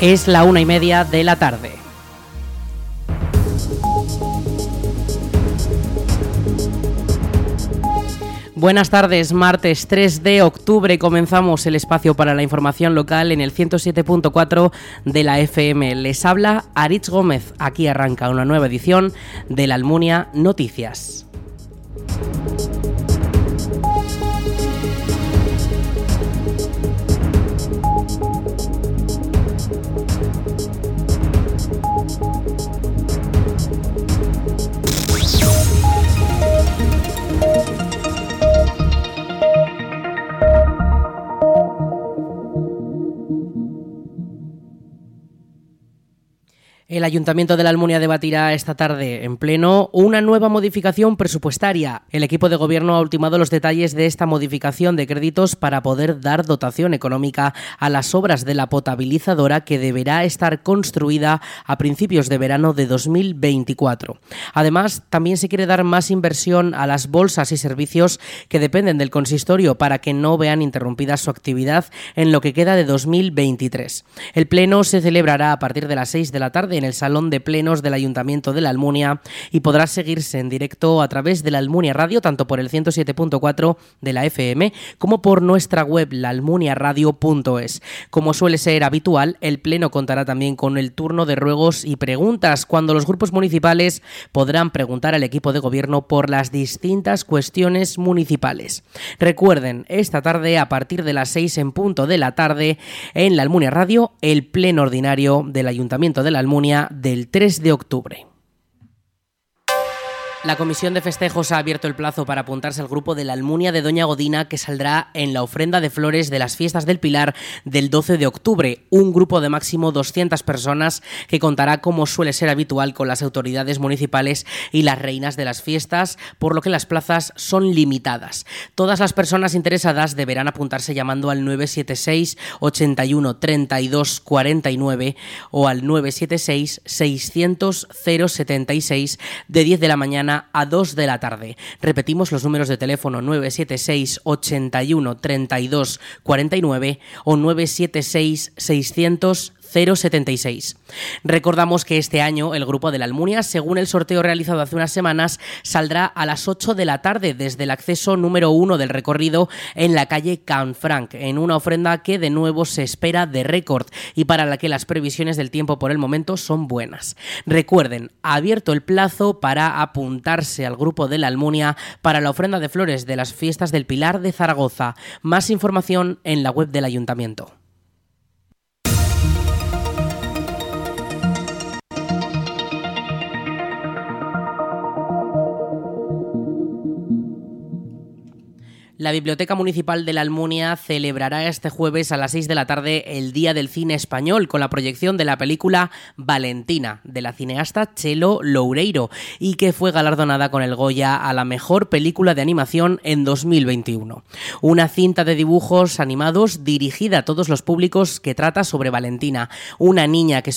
Es la una y media de la tarde. Buenas tardes, martes 3 de octubre comenzamos el espacio para la información local en el 107.4 de la FM. Les habla Aritz Gómez. Aquí arranca una nueva edición de la Almunia Noticias. Ayuntamiento de la Almunia debatirá esta tarde en pleno una nueva modificación presupuestaria. El equipo de gobierno ha ultimado los detalles de esta modificación de créditos para poder dar dotación económica a las obras de la potabilizadora que deberá estar construida a principios de verano de 2024. Además, también se quiere dar más inversión a las bolsas y servicios que dependen del consistorio para que no vean interrumpida su actividad en lo que queda de 2023. El pleno se celebrará a partir de las 6 de la tarde en el Salón de Plenos del Ayuntamiento de la Almunia y podrá seguirse en directo a través de la Almunia Radio, tanto por el 107.4 de la FM como por nuestra web, laalmuniaradio.es. Como suele ser habitual, el Pleno contará también con el turno de ruegos y preguntas, cuando los grupos municipales podrán preguntar al equipo de gobierno por las distintas cuestiones municipales. Recuerden, esta tarde, a partir de las 6 en punto de la tarde, en la Almunia Radio, el Pleno Ordinario del Ayuntamiento de la Almunia del 3 de octubre. La Comisión de Festejos ha abierto el plazo para apuntarse al grupo de la Almunia de Doña Godina que saldrá en la ofrenda de flores de las fiestas del Pilar del 12 de octubre. Un grupo de máximo 200 personas que contará, como suele ser habitual, con las autoridades municipales y las reinas de las fiestas, por lo que las plazas son limitadas. Todas las personas interesadas deberán apuntarse llamando al 976 81 32 49 o al 976 600 076 de 10 de la mañana a 2 de la tarde. Repetimos los números de teléfono 976 81 32 49 o 976 600 076. Recordamos que este año el grupo de la Almunia, según el sorteo realizado hace unas semanas, saldrá a las 8 de la tarde desde el acceso número 1 del recorrido en la calle Canfranc, en una ofrenda que de nuevo se espera de récord y para la que las previsiones del tiempo por el momento son buenas. Recuerden, ha abierto el plazo para apuntarse al grupo de la Almunia para la ofrenda de flores de las fiestas del Pilar de Zaragoza. Más información en la web del ayuntamiento. La Biblioteca Municipal de la Almunia celebrará este jueves a las 6 de la tarde el Día del Cine Español con la proyección de la película Valentina de la cineasta Chelo Loureiro y que fue galardonada con el Goya a la mejor película de animación en 2021. Una cinta de dibujos animados dirigida a todos los públicos que trata sobre Valentina, una niña que,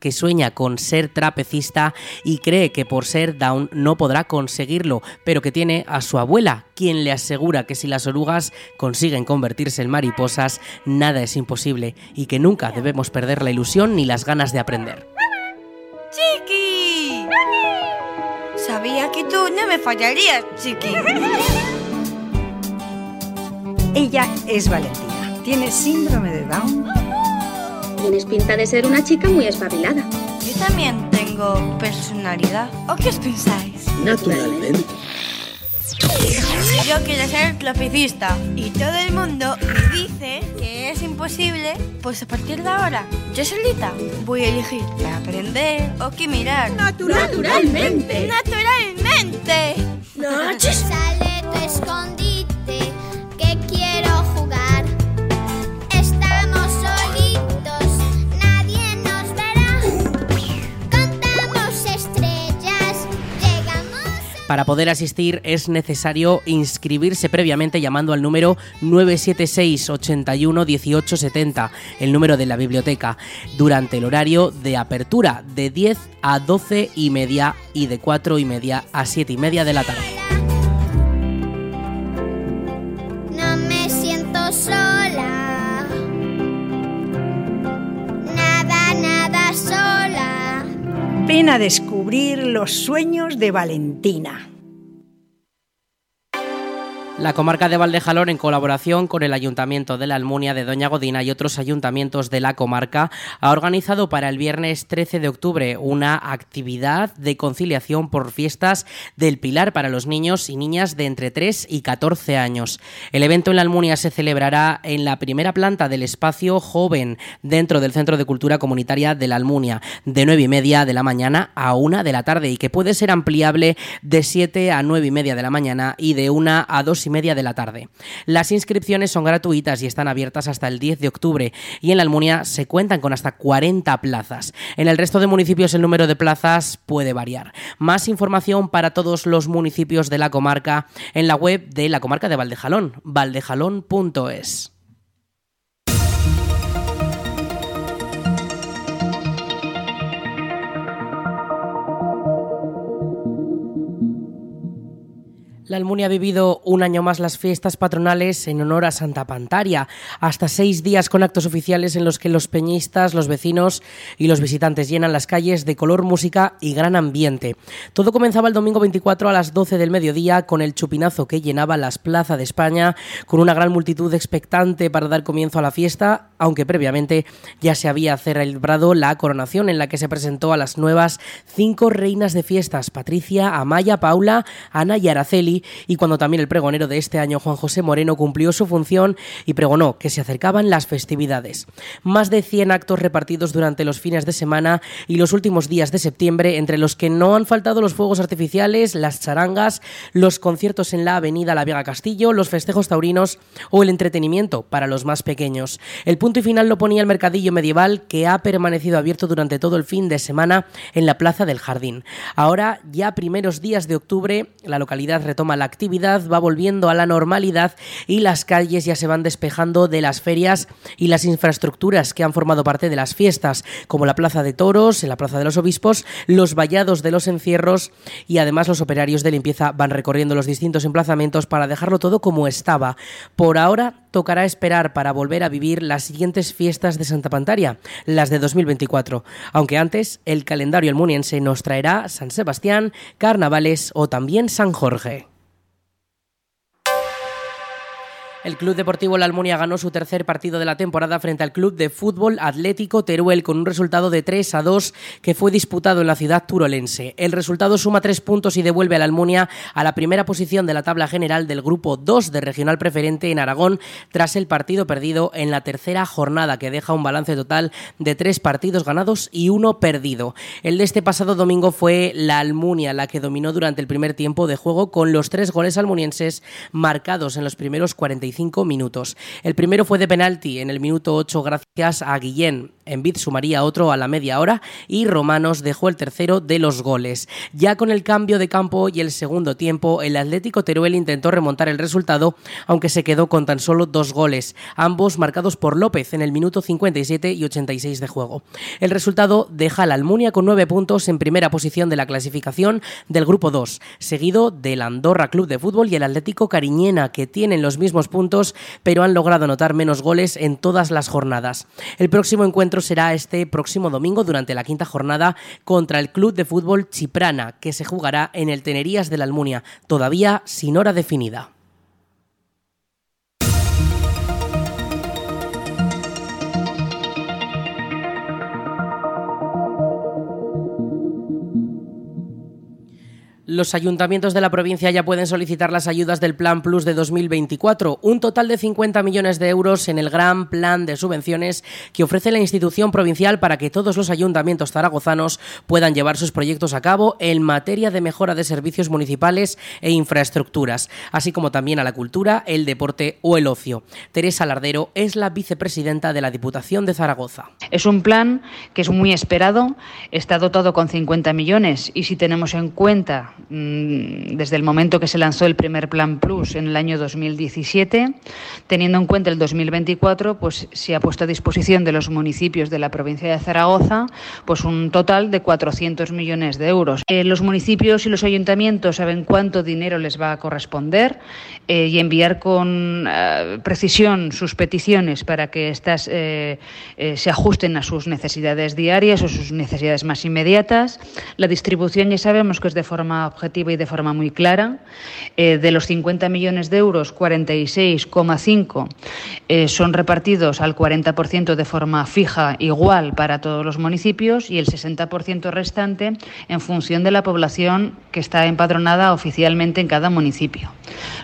que sueña con ser trapecista y cree que por ser down no podrá conseguirlo, pero que tiene a su abuela, quien le asegura que si las orugas consiguen convertirse en mariposas, nada es imposible y que nunca debemos perder la ilusión ni las ganas de aprender. ¡Chiqui! Sabía que tú no me fallarías, Chiqui. Ella es Valentina. Tiene síndrome de Down. Tienes pinta de ser una chica muy espabilada. Yo también tengo personalidad. ¿O qué os pensáis? Naturalmente. Yo quiero ser trapecista y todo el mundo me dice que es imposible, pues a partir de ahora yo solita voy a elegir qué aprender o qué mirar. Naturalmente. ¡Naturalmente! Sale tu escondite, Para poder asistir es necesario inscribirse previamente llamando al número 976 81 18 70, el número de la biblioteca, durante el horario de apertura de 10 a 12 y media y de 4 y media a 7 y media de la tarde. Ven a descubrir los sueños de Valentina. La comarca de Valdejalón, en colaboración con el Ayuntamiento de la Almunia de Doña Godina y otros ayuntamientos de la comarca, ha organizado para el viernes 13 de octubre una actividad de conciliación por fiestas del Pilar para los niños y niñas de entre 3 y 14 años. El evento en la Almunia se celebrará en la primera planta del espacio joven dentro del Centro de Cultura Comunitaria de la Almunia, de 9 y media de la mañana a 1 de la tarde y que puede ser ampliable de 7 a 9 y media de la mañana y de 1 a 2 y media de la tarde. Las inscripciones son gratuitas y están abiertas hasta el 10 de octubre y en la Almunia se cuentan con hasta 40 plazas. En el resto de municipios el número de plazas puede variar. Más información para todos los municipios de la comarca en la web de la comarca de Valdejalón, valdejalón.es. La Almunia ha vivido un año más las fiestas patronales en honor a Santa Pantaria, hasta seis días con actos oficiales en los que los peñistas, los vecinos y los visitantes llenan las calles de color, música y gran ambiente. Todo comenzaba el domingo 24 a las 12 del mediodía con el chupinazo que llenaba las plazas de España, con una gran multitud expectante para dar comienzo a la fiesta, aunque previamente ya se había celebrado la coronación en la que se presentó a las nuevas cinco reinas de fiestas, Patricia, Amaya, Paula, Ana y Araceli, y cuando también el pregonero de este año, Juan José Moreno, cumplió su función y pregonó que se acercaban las festividades. Más de 100 actos repartidos durante los fines de semana y los últimos días de septiembre, entre los que no han faltado los fuegos artificiales, las charangas, los conciertos en la avenida La Vega Castillo, los festejos taurinos o el entretenimiento para los más pequeños. El punto y final lo ponía el mercadillo medieval que ha permanecido abierto durante todo el fin de semana en la Plaza del Jardín. Ahora, ya primeros días de octubre, la localidad retoma la actividad, va volviendo a la normalidad y las calles ya se van despejando de las ferias y las infraestructuras que han formado parte de las fiestas, como la Plaza de Toros, la Plaza de los Obispos, los vallados de los encierros y además los operarios de limpieza van recorriendo los distintos emplazamientos para dejarlo todo como estaba. Por ahora tocará esperar para volver a vivir las siguientes fiestas de Santa Pantaria, las de 2024, aunque antes el calendario almuniense nos traerá San Sebastián, carnavales o también San Jorge. El Club Deportivo La Almunia ganó su tercer partido de la temporada frente al Club de Fútbol Atlético Teruel con un resultado de 3 a 2 que fue disputado en la ciudad turolense. El resultado suma tres puntos y devuelve a la Almunia a la primera posición de la tabla general del grupo 2 de regional preferente en Aragón tras el partido perdido en la tercera jornada que deja un balance total de tres partidos ganados y uno perdido. El de este pasado domingo fue la Almunia la que dominó durante el primer tiempo de juego con los tres goles almunienses marcados en los primeros 45 minutos. El primero fue de penalti en el minuto 8 gracias a Guillén. Envid sumaría otro a la media hora y Romanos dejó el tercero de los goles. Ya con el cambio de campo y el segundo tiempo, el Atlético Teruel intentó remontar el resultado, aunque se quedó con tan solo dos goles, ambos marcados por López en el minuto 57 y 86 de juego. El resultado deja a la Almunia con nueve puntos en primera posición de la clasificación del grupo 2, seguido del Andorra Club de Fútbol y el Atlético Cariñena, que tienen los mismos puntos pero han logrado anotar menos goles en todas las jornadas. El próximo encuentro será este próximo domingo durante la quinta jornada contra el Club de Fútbol Chiprana, que se jugará en el Tenerías de la Almunia, todavía sin hora definida. Los ayuntamientos de la provincia ya pueden solicitar las ayudas del Plan Plus de 2024, un total de 50 millones de euros en el gran plan de subvenciones que ofrece la institución provincial para que todos los ayuntamientos zaragozanos puedan llevar sus proyectos a cabo en materia de mejora de servicios municipales e infraestructuras, así como también a la cultura, el deporte o el ocio. Teresa Lardero es la vicepresidenta de la Diputación de Zaragoza. Es un plan que es muy esperado, está dotado con 50 millones y si tenemos en cuenta desde el momento que se lanzó el primer Plan Plus en el año 2017. Teniendo en cuenta el 2024, pues se ha puesto a disposición de los municipios de la provincia de Zaragoza pues un total de 400 millones de euros. Eh, los municipios y los ayuntamientos saben cuánto dinero les va a corresponder eh, y enviar con eh, precisión sus peticiones para que éstas se ajusten a sus necesidades diarias o sus necesidades más inmediatas. La distribución ya sabemos que es de forma objetiva y de forma muy clara. de los 50 millones de euros, 46,5 son repartidos al 40% de forma fija igual para todos los municipios y el 60% restante en función de la población que está empadronada oficialmente en cada municipio.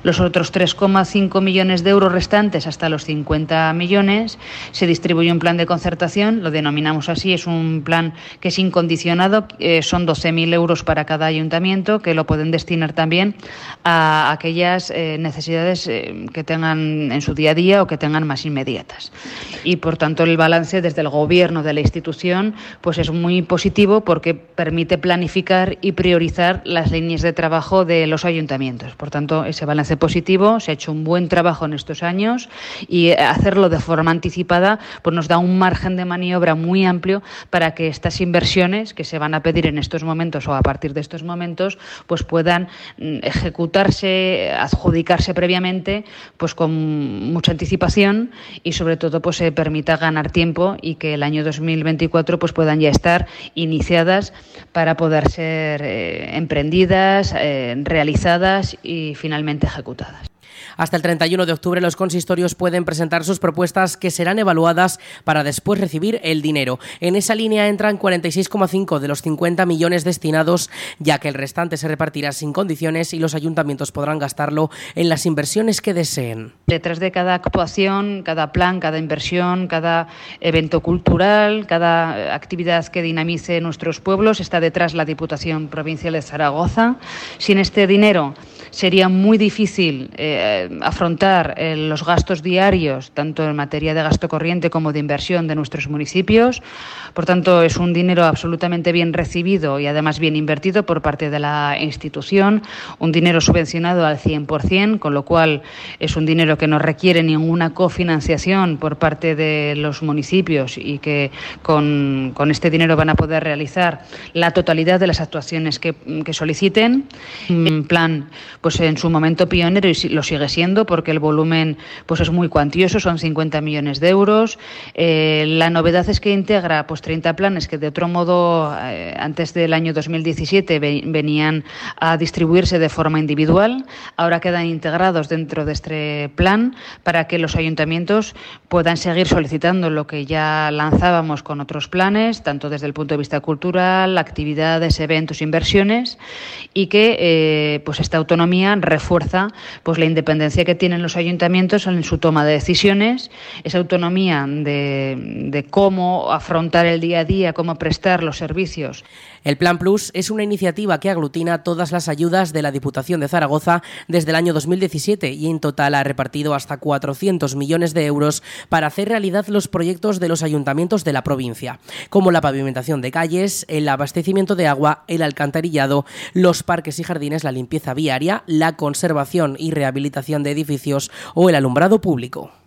Los otros 3,5 millones de euros restantes hasta los 50 millones se distribuye un plan de concertación, lo denominamos así, es un plan que es incondicionado, eh, son 12.000 euros para cada ayuntamiento que lo pueden destinar también a aquellas eh, necesidades eh, que tengan en su día a día o que tengan más inmediatas. Y por tanto el balance desde el gobierno de la institución pues es muy positivo porque permite planificar y priorizar las líneas de trabajo de los ayuntamientos. Por tanto, ese balance positivo, se ha hecho un buen trabajo en estos años y hacerlo de forma anticipada pues nos da un margen de maniobra muy amplio para que estas inversiones que se van a pedir en estos momentos o a partir de estos momentos pues puedan mm, ejecutarse, adjudicarse previamente pues con mucha anticipación y sobre todo pues se permita ganar tiempo y que el año 2024 pues puedan ya estar iniciadas para poder ser eh, emprendidas, eh, realizadas y finalmente ejecutadas. Hasta el 31 de octubre los consistorios pueden presentar sus propuestas que serán evaluadas para después recibir el dinero. En esa línea entran 46,5 de los 50 millones destinados, ya que el restante se repartirá sin condiciones y los ayuntamientos podrán gastarlo en las inversiones que deseen. Detrás de cada actuación, cada plan, cada inversión, cada evento cultural, cada actividad que dinamice nuestros pueblos, está detrás la Diputación Provincial de Zaragoza. Sin este dinero sería muy difícil eh, afrontar eh, los gastos diarios, tanto en materia de gasto corriente como de inversión de nuestros municipios. Por tanto, es un dinero absolutamente bien recibido y además bien invertido por parte de la institución, un dinero subvencionado al 100%, con lo cual es un dinero que no requiere ninguna cofinanciación por parte de los municipios y que con, este dinero van a poder realizar la totalidad de las actuaciones que, soliciten. En plan pues en su momento pionero y lo sigue siendo porque el volumen pues es muy cuantioso, son 50 millones de euros. Eh, la novedad es que integra pues 30 planes que de otro modo eh, antes del año 2017 venían a distribuirse de forma individual, ahora quedan integrados dentro de este plan para que los ayuntamientos puedan seguir solicitando lo que ya lanzábamos con otros planes, tanto desde el punto de vista cultural, actividades, eventos, inversiones y que eh, pues esta autonomía refuerza pues la independencia que tienen los ayuntamientos en su toma de decisiones, esa autonomía de, de cómo afrontar el día a día, cómo prestar los servicios. El Plan Plus es una iniciativa que aglutina todas las ayudas de la Diputación de Zaragoza desde el año 2017 y en total ha repartido hasta 400 millones de euros para hacer realidad los proyectos de los ayuntamientos de la provincia, como la pavimentación de calles, el abastecimiento de agua, el alcantarillado, los parques y jardines, la limpieza viaria, la conservación y rehabilitación de edificios o el alumbrado público.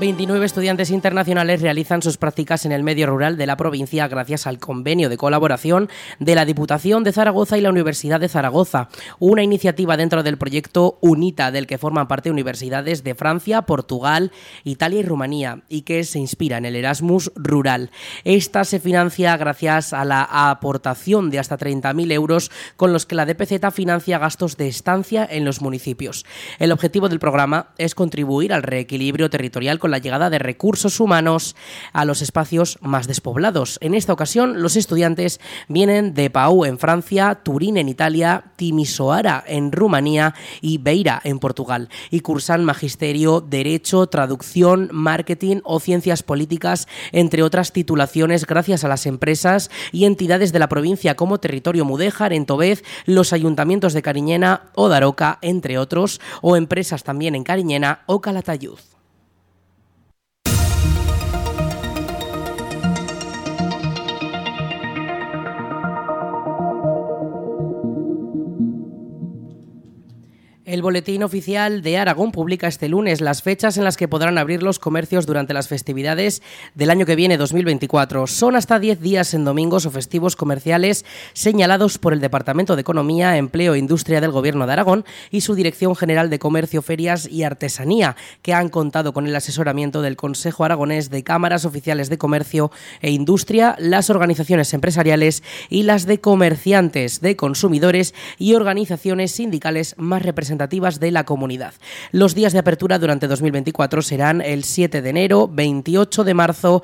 29 estudiantes internacionales realizan sus prácticas en el medio rural de la provincia gracias al convenio de colaboración de la Diputación de Zaragoza y la Universidad de Zaragoza, una iniciativa dentro del proyecto UNITA del que forman parte universidades de Francia, Portugal, Italia y Rumanía y que se inspira en el Erasmus rural. Esta se financia gracias a la aportación de hasta 30.000 euros con los que la DPZ financia gastos de estancia en los municipios. El objetivo del programa es contribuir al reequilibrio territorial con la llegada de recursos humanos a los espacios más despoblados. En esta ocasión, los estudiantes vienen de Pau en Francia, Turín en Italia, Timisoara en Rumanía y Beira en Portugal y cursan magisterio, derecho, traducción, marketing o ciencias políticas, entre otras titulaciones gracias a las empresas y entidades de la provincia como Territorio Mudéjar en Tobez, los ayuntamientos de Cariñena o Daroca, entre otros, o empresas también en Cariñena o Calatayud. El Boletín Oficial de Aragón publica este lunes las fechas en las que podrán abrir los comercios durante las festividades del año que viene, 2024. Son hasta 10 días en domingos o festivos comerciales señalados por el Departamento de Economía, Empleo e Industria del Gobierno de Aragón y su Dirección General de Comercio, Ferias y Artesanía, que han contado con el asesoramiento del Consejo Aragonés de Cámaras Oficiales de Comercio e Industria, las organizaciones empresariales y las de comerciantes, de consumidores y organizaciones sindicales más representativas de la comunidad. Los días de apertura durante 2024 serán el 7 de enero, 28 de marzo,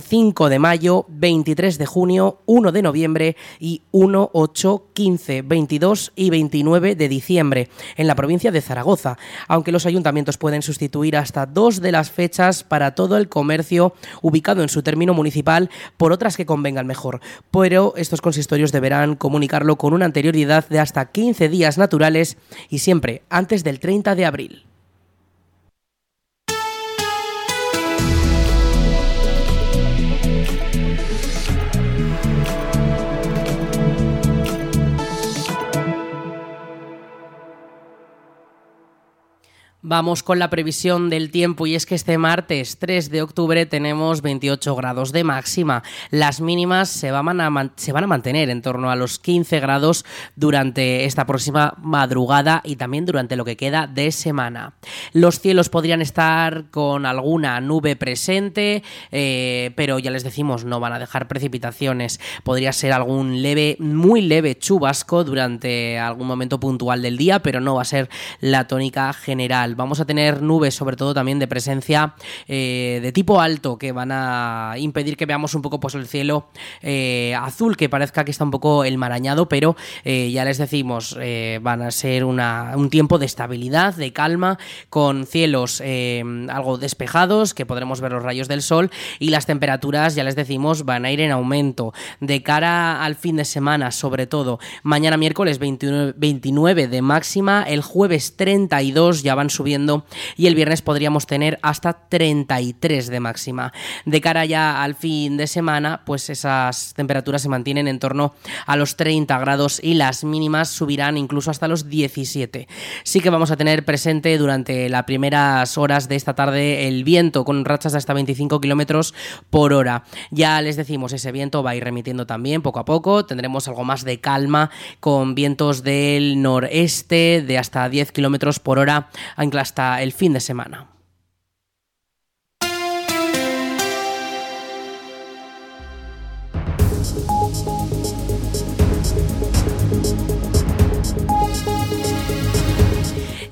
5 de mayo, 23 de junio, 1 de noviembre y 1, 8, 15, 22 y 29 de diciembre en la provincia de Zaragoza, aunque los ayuntamientos pueden sustituir hasta dos de las fechas para todo el comercio ubicado en su término municipal por otras que convengan mejor. Pero estos consistorios deberán comunicarlo con una anterioridad de hasta 15 días naturales y siempre antes del 30 de abril. Vamos con la previsión del tiempo y es que este martes 3 de octubre tenemos 28 grados de máxima. Las mínimas se van a, mantener en torno a los 15 grados durante esta próxima madrugada y también durante lo que queda de semana. Los cielos podrían estar con alguna nube presente, eh, pero ya les decimos, no van a dejar precipitaciones. Podría ser algún leve, muy leve chubasco durante algún momento puntual del día, pero no va a ser la tónica general vamos a tener nubes, sobre todo también de presencia eh, de tipo alto, que van a impedir que veamos un poco pues, el cielo eh, azul, que parezca que está un poco enmarañado, pero eh, ya les decimos, van a ser un tiempo de estabilidad, de calma, con cielos algo despejados, que podremos ver los rayos del sol, y las temperaturas, ya les decimos, van a ir en aumento. De cara al fin de semana, sobre todo, mañana miércoles 29, 29 de máxima, el jueves 32 ya van subiendo y el viernes podríamos tener hasta 33 de máxima. De cara ya al fin de semana, pues esas temperaturas se mantienen en torno a los 30 grados y las mínimas subirán incluso hasta los 17. Sí que vamos a tener presente durante las primeras horas de esta tarde el viento con rachas de hasta 25 kilómetros por hora. Ya les decimos, ese viento va a ir remitiendo también poco a poco. Tendremos algo más de calma con vientos del noreste de hasta 10 kilómetros por hora hasta el fin de semana.